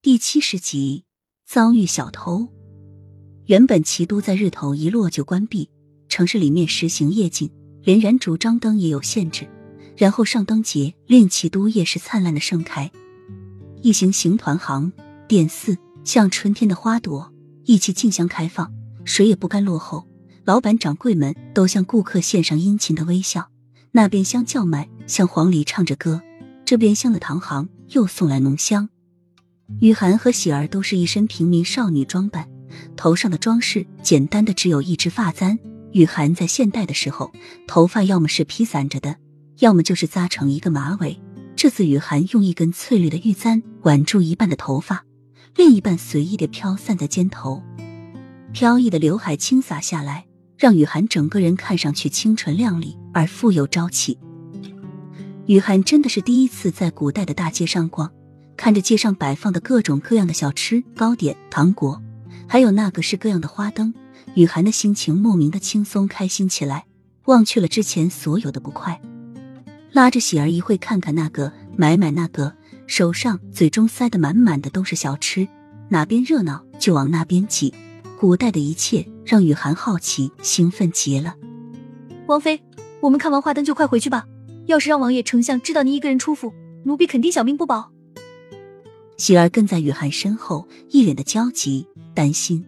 第七十集遭遇小偷。原本齐都在日头一落就关闭，城市里面实行夜禁，连燃烛张灯也有限制。然后上灯节令齐都夜市灿烂的盛开，一行行团行店肆像春天的花朵，意气竞相开放，谁也不甘落后。老板掌柜们都向顾客献上殷勤的微笑。那边香叫卖，像黄鹂唱着歌；这边香的糖行又送来浓香。雨涵和喜儿都是一身平民少女装扮，头上的装饰简单的只有一支发簪。雨涵在现代的时候，头发要么是披散着的，要么就是扎成一个马尾。这次雨涵用一根翠绿的玉簪挽住一半的头发，另一半随意的飘散在肩头，飘逸的刘海轻洒下来，让雨涵整个人看上去清纯靓丽而富有朝气。雨涵真的是第一次在古代的大街上逛。看着街上摆放的各种各样的小吃、糕点、糖果，还有那各式各样的花灯，雨涵的心情莫名的轻松开心起来，忘却了之前所有的不快。拉着喜儿一会看看那个，买买那个，手上、嘴中塞得满满的都是小吃，哪边热闹就往那边挤。古代的一切让雨涵好奇、兴奋极了。王妃，我们看完花灯就快回去吧，要是让王爷、丞相知道您一个人出府，奴婢肯定小命不保。喜儿跟在雨涵身后，一脸的焦急担心。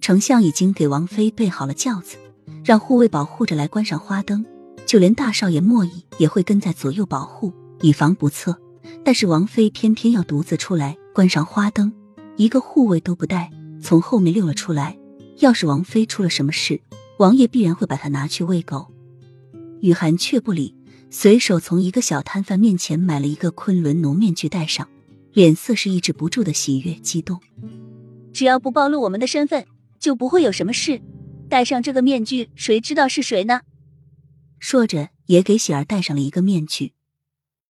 丞相已经给王妃备好了轿子，让护卫保护着来观赏花灯，就连大少爷莫弈也会跟在左右保护，以防不测。但是王妃偏偏要独自出来观赏花灯，一个护卫都不带，从后面溜了出来。要是王妃出了什么事，王爷必然会把她拿去喂狗。雨涵却不理，随手从一个小摊贩面前买了一个昆仑奴面具戴上。脸色是抑制不住的喜悦激动，只要不暴露我们的身份，就不会有什么事。戴上这个面具，谁知道是谁呢？说着，也给喜儿戴上了一个面具。